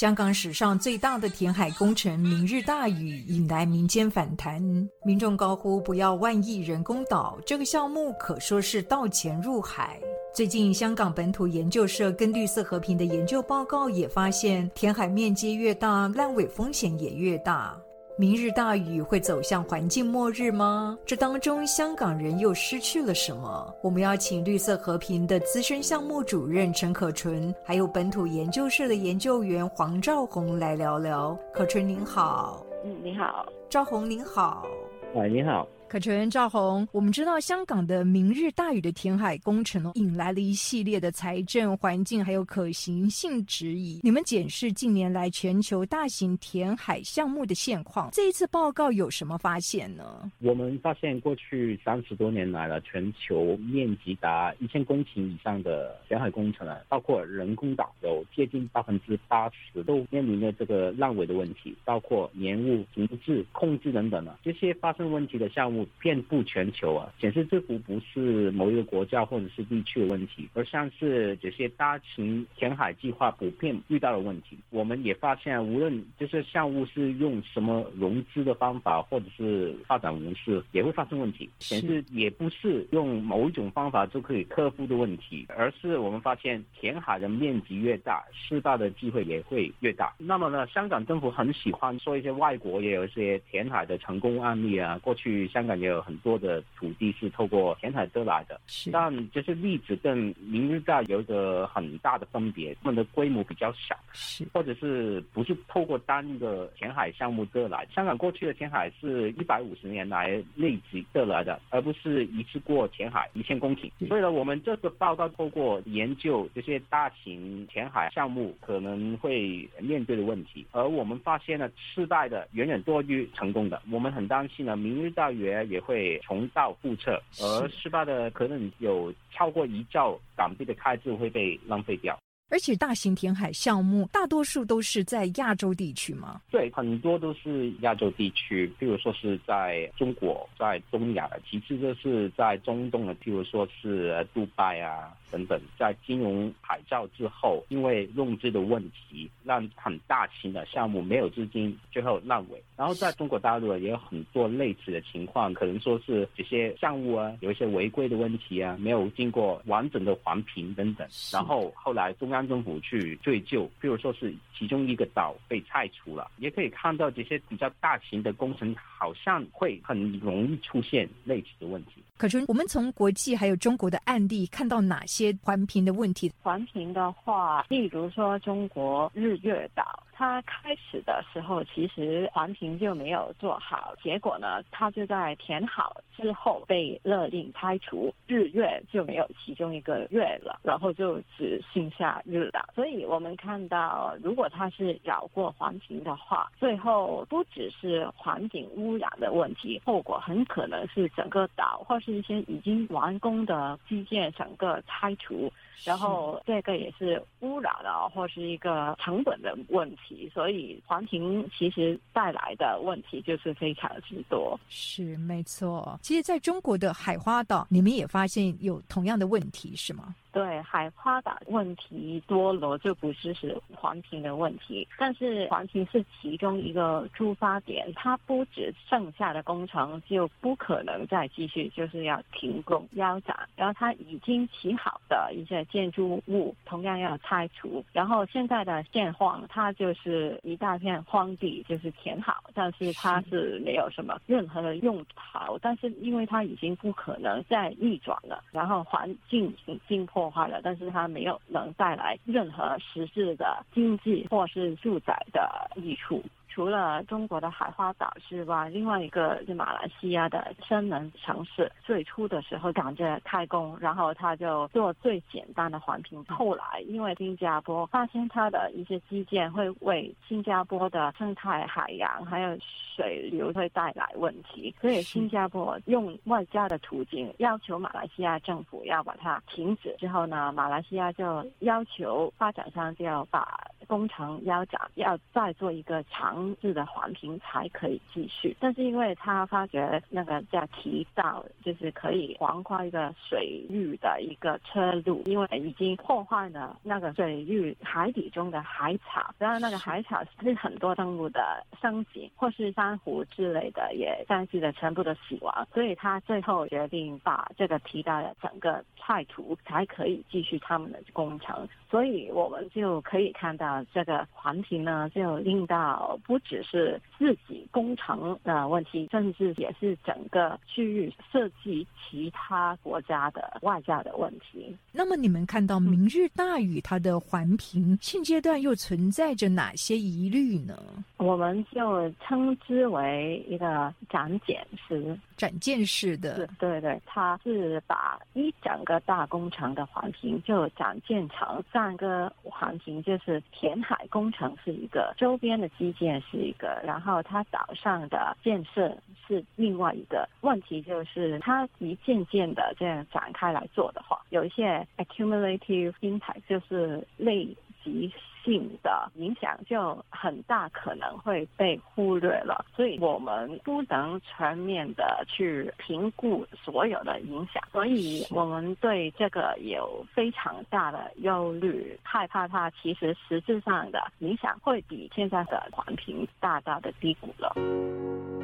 香港史上最大的填海工程“明日大雨”引来民间反弹，民众高呼“不要万亿人工岛”，这个项目可说是倒钱入海。最近，香港本土研究社跟绿色和平的研究报告也发现，填海面积越大，烂尾风险也越大。明日大雨会走向环境末日吗？这当中香港人又失去了什么？我们要请绿色和平的资深项目主任陈可纯，还有本土研究社的研究员黄兆宏来聊聊。可纯您好，嗯，你好，兆宏您好，喂，你好。可纯赵红，我们知道香港的明日大屿的填海工程哦，引来了一系列的财政、环境还有可行性质疑。你们检视近年来全球大型填海项目的现况，这一次报告有什么发现呢？我们发现过去三十多年来了，全球面积达一千公顷以上的填海工程啊，包括人工岛，有接近百分之八十都面临着这个烂尾的问题，包括延误、停滞、控制等等啊这些发生问题的项目。遍布全球啊，显示这幅不是某一个国家或者是地区的问题，而像是这些大型填海计划普遍遇到的问题。我们也发现，无论就是项目是用什么融资的方法，或者是发展模式，也会发生问题。显示也不是用某一种方法就可以克服的问题，而是我们发现填海的面积越大，失败的机会也会越大。那么呢，香港政府很喜欢说一些外国也有一些填海的成功案例啊，过去香港。也有很多的土地是透过填海得来的，但这些例子跟明日大有一个很大的分别，他们的规模比较小，是或者是不是透过单一个填海项目得来？香港过去的填海是一百五十年来累积得来的，而不是一次过填海一千公顷。所以呢，我们这个报告透过研究这些大型填海项目可能会面对的问题，而我们发现呢，失败的远远多于成功的。我们很担心呢，明日大园。也会重蹈覆辙，而失败的可能有超过一兆港币的开支会被浪费掉。而且大型填海项目大多数都是在亚洲地区吗？对，很多都是亚洲地区，譬如说是在中国，在东亚，其次就是在中东的，譬如说是杜拜啊。等等，在金融海啸之后，因为融资的问题，让很大型的项目没有资金，最后烂尾。然后在中国大陆也有很多类似的情况，可能说是这些项目啊，有一些违规的问题啊，没有经过完整的环评等等。然后后来中央政府去追究，比如说是其中一个岛被拆除了，也可以看到这些比较大型的工程好像会很容易出现类似的问题。可是我们从国际还有中国的案例看到哪些环评的问题？环评的话，例如说中国日月岛。他开始的时候其实环评就没有做好，结果呢，他就在填好之后被勒令拆除，日月就没有其中一个月了，然后就只剩下日了。所以我们看到，如果他是绕过环评的话，最后不只是环境污染的问题，后果很可能是整个岛或是一些已经完工的基建整个拆除。然后这个也是污染了，或是一个成本的问题，所以环评其实带来的问题就是非常之多。是没错，其实在中国的海花岛，你们也发现有同样的问题，是吗？对海花岛问题多了，就不是是环评的问题，但是环评是其中一个出发点，它不止剩下的工程就不可能再继续，就是要停工腰斩，然后它已经起好的一些建筑物同样要拆除，然后现在的现况，它就是一大片荒地，就是填好，但是它是。没有什么任何的用途，但是因为它已经不可能再逆转了，然后环境已经破。破坏了，但是它没有能带来任何实质的经济或是住宅的益处。除了中国的海花岛之外，另外一个是马来西亚的深能城市。最初的时候赶着开工，然后他就做最简单的环评。后来因为新加坡发现它的一些基建会为新加坡的生态、海洋还有水流会带来问题，所以新加坡用外交的途径要求马来西亚政府要把它停止。之后呢，马来西亚就要求发展商就要把工程要找，要再做一个强制的环评才可以继续。但是因为他发觉那个叫提到，就是可以横跨一个水域的一个车路，因为已经破坏了那个水域海底中的海草，然后那个海草是很多生物的生景，或是珊瑚之类的也相继的全部的死亡，所以他最后决定把这个提到的整个菜图才可以继续他们的工程。所以我们就可以看到，这个环评呢，就令到不只是自己工程的问题，甚至也是整个区域涉及其他国家的外交的问题。那么，你们看到明日大雨它的环评现阶段又存在着哪些疑虑呢？我们就称之为一个展检式、展件式的，对对，它是把一整个大工程的环评就展建成。三个环评就是填海工程是一个，周边的基建是一个，然后它岛上的建设是另外一个。问题就是它一件件的这样展开来做的话，有一些 accumulative impact 就是累积。性的影响就很大，可能会被忽略了，所以我们不能全面的去评估所有的影响，所以我们对这个有非常大的忧虑，害怕它其实实质上的影响会比现在的环评大大的低估了。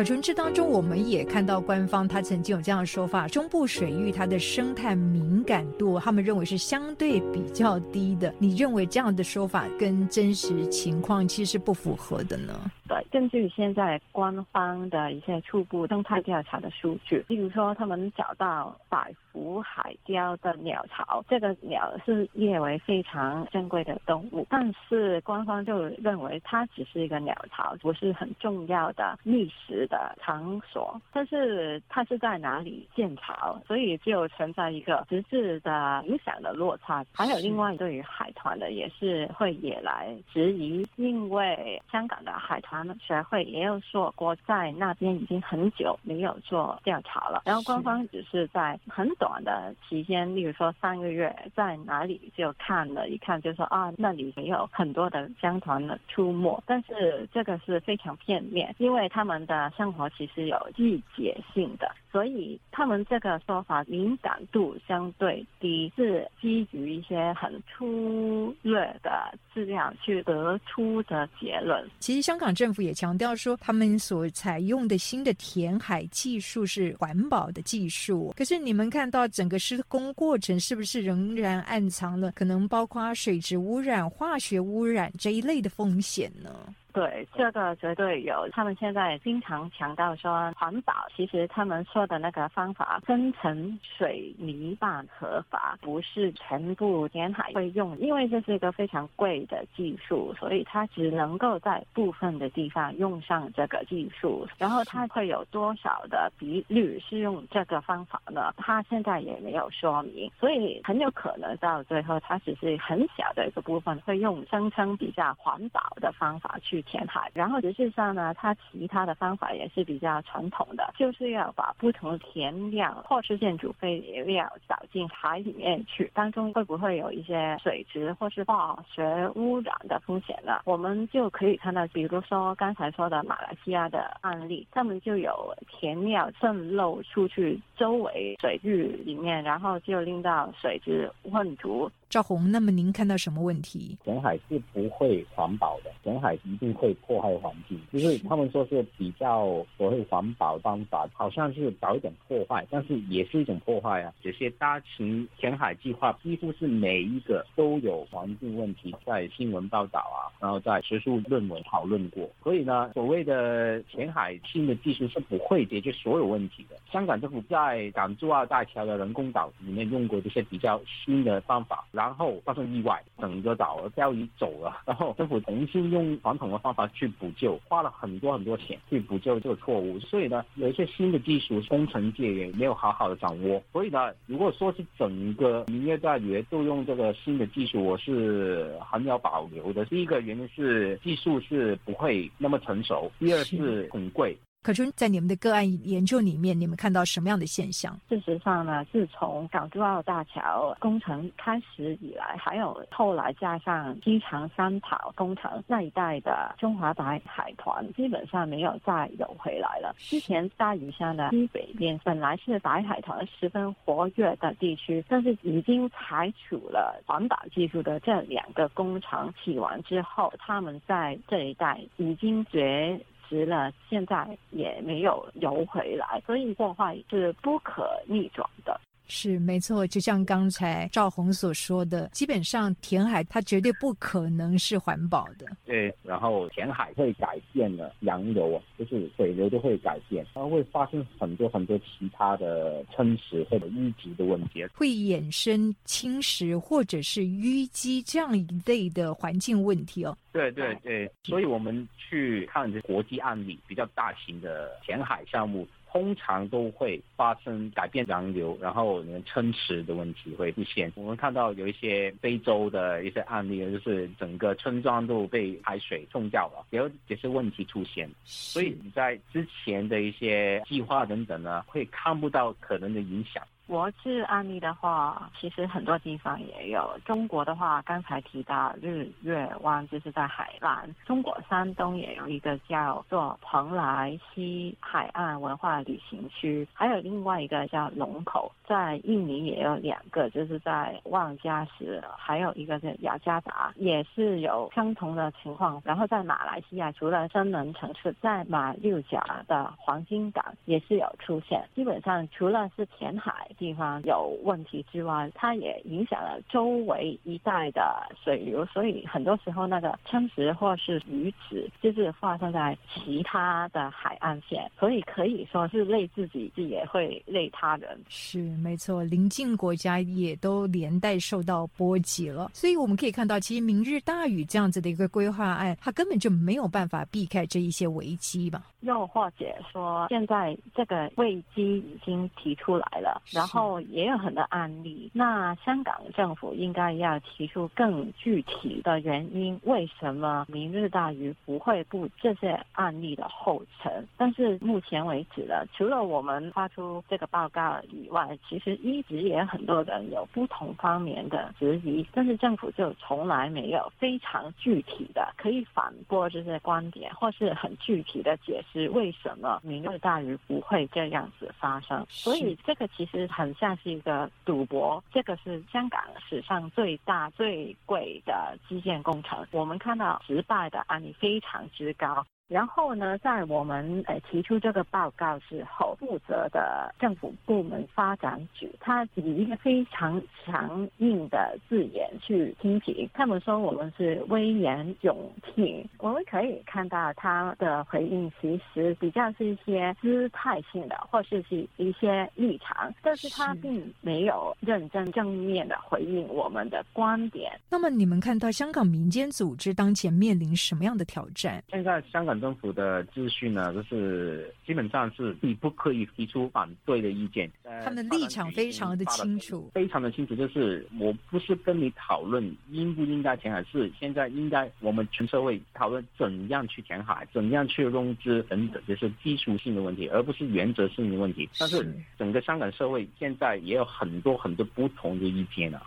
可从这当中，我们也看到官方他曾经有这样的说法：中部水域它的生态敏感度，他们认为是相对比较低的。你认为这样的说法跟真实情况其实是不符合的呢？对，根据现在官方的一些初步生态调查的数据，例如说他们找到百福海雕的鸟巢，这个鸟是列为非常珍贵的动物，但是官方就认为它只是一个鸟巢，不是很重要的觅食。的场所，但是它是在哪里建巢，所以就存在一个实质的影响的落差。还有另外对于海团的也是会也来质疑，因为香港的海团学会也有说过，在那边已经很久没有做调查了。然后官方只是在很短的期间，例如说三个月，在哪里就看了一看，就说啊那里没有很多的香团的出没。但是这个是非常片面，因为他们的。生活其实有季节性的。所以他们这个说法敏感度相对低，是基于一些很粗略的资料去得出的结论。其实香港政府也强调说，他们所采用的新的填海技术是环保的技术。可是你们看到整个施工过程是不是仍然暗藏了可能包括水质污染、化学污染这一类的风险呢？对，这个绝对有。他们现在经常强调说环保，其实他们说。的那个方法，深层水泥板合法，不是全部填海会用，因为这是一个非常贵的技术，所以它只能够在部分的地方用上这个技术。然后它会有多少的比率是用这个方法呢？它现在也没有说明，所以很有可能到最后，它只是很小的一个部分会用声称比较环保的方法去填海。然后实际上呢，它其他的方法也是比较传统的，就是要把不不同的填料或是建筑废料倒进海里面去，当中会不会有一些水质或是化学污染的风险呢？我们就可以看到，比如说刚才说的马来西亚的案例，他们就有填料渗漏出去周围水域里面，然后就令到水质混浊。赵红，那么您看到什么问题？填海是不会环保的，填海一定会破坏环境。就是他们说是比较所谓环保方法，好像是搞一点破坏，但是也是一种破坏啊。这些大型填海计划几乎是每一个都有环境问题，在新闻报道啊，然后在学术论文讨论过。所以呢，所谓的填海新的技术是不会解决所有问题的。香港政府在港珠澳大桥的人工岛里面用过这些比较新的方法。然后发生意外，整个岛钓鱼走了，然后政府重新用传统的方法去补救，花了很多很多钱去补救这个错误。所以呢，有一些新的技术，工程界也没有好好的掌握。所以呢，如果说是整个明月大鱼都用这个新的技术，我是很有保留的。第一个原因是技术是不会那么成熟，第二是很贵。可春，在你们的个案研究里面，你们看到什么样的现象？事实上呢，自从港珠澳大桥工程开始以来，还有后来加上机场三跑工程那一带的中华白海团，基本上没有再游回来了。之前大屿山的西北边本来是白海团十分活跃的地区，但是已经采取了环保技术的这两个工程起完之后，他们在这一带已经绝。值了，现在也没有游回来，所以破坏是不可逆转的。是没错，就像刚才赵红所说的，基本上填海它绝对不可能是环保的。对，然后填海会改变了洋流啊，就是水流都会改变，它会发生很多很多其他的侵蚀或者淤积的问题，会衍生侵蚀或者是淤积这样一类的环境问题哦。对对对，所以我们去看这国际案例，比较大型的填海项目。通常都会发生改变洋流，然后撑池的问题会出现。我们看到有一些非洲的一些案例，就是整个村庄都被海水冲掉了，有这些问题出现。所以你在之前的一些计划等等呢，会看不到可能的影响。国际案例的话，其实很多地方也有。中国的话，刚才提到日月湾，就是在海南。中国山东也有一个叫做蓬莱西海岸文化旅行区，还有另外一个叫龙口。在印尼也有两个，就是在望加石，还有一个是雅加达，也是有相同的情况。然后在马来西亚，除了深能城市，在马六甲的黄金港也是有出现。基本上除了是填海。地方有问题之外，它也影响了周围一带的水流，所以很多时候那个侵蚀或是鱼池就是发生在其他的海岸线，所以可以说是累自己，也会累他人。是没错，邻近国家也都连带受到波及了。所以我们可以看到，其实明日大雨这样子的一个规划案，它根本就没有办法避开这一些危机吧？又或者说，现在这个危机已经提出来了，然后。后也有很多案例，那香港政府应该要提出更具体的原因，为什么明日大鱼不会步这些案例的后尘？但是目前为止呢，除了我们发出这个报告以外，其实一直也有很多人有不同方面的质疑，但是政府就从来没有非常具体的可以反驳这些观点，或是很具体的解释为什么明日大鱼不会这样子发生。所以这个其实。很像是一个赌博，这个是香港史上最大最贵的基建工程。我们看到失败的案例非常之高。然后呢，在我们呃提出这个报告之后，负责的政府部门发展局，他以一个非常强硬的字眼去批评，他们说我们是危言耸听。我们可以看到他的回应其实比较是一些姿态性的，或是是一些立场，但是他并没有认真正面的回应我们的观点。那么你们看到香港民间组织当前面临什么样的挑战？现在香港。政府的秩序呢，就是基本上是你不可以提出反对的意见。他们的立场非常的清楚，非常的清楚，就是我不是跟你讨论应不应该填海，是现在应该我们全社会讨论怎样去填海，怎样去融资等等，就是技术性的问题，而不是原则性的问题。但是整个香港社会现在也有很多很多不同的意见啊。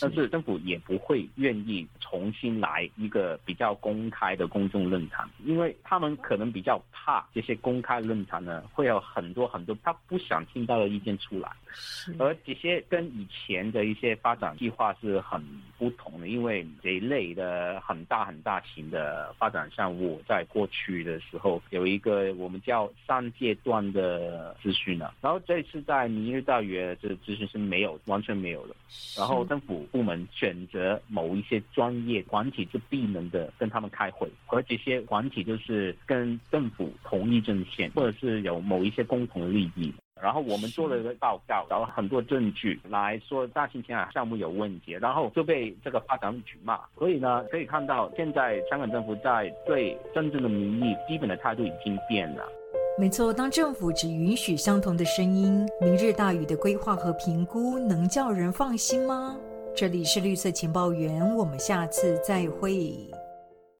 但是政府也不会愿意重新来一个比较公开的公众论坛，因为他们可能比较怕这些公开论坛呢会有很多很多他不想听到的意见出来，而这些跟以前的一些发展计划是很不同的，因为这一类的很大很大型的发展项目，在过去的时候有一个我们叫三阶段的咨询呢，然后这次在明日大约这咨询是没有完全没有的，然后政府。府部门选择某一些专业团体就闭门的跟他们开会，而这些团体就是跟政府同一阵线，或者是有某一些共同的利益。然后我们做了一个报告，找了很多证据来说大兴填海项目有问题，然后就被这个发展局骂。所以呢，可以看到现在香港政府在对真正的民意基本的态度已经变了。没错，当政府只允许相同的声音，明日大屿的规划和评估能叫人放心吗？这里是绿色情报员，我们下次再会。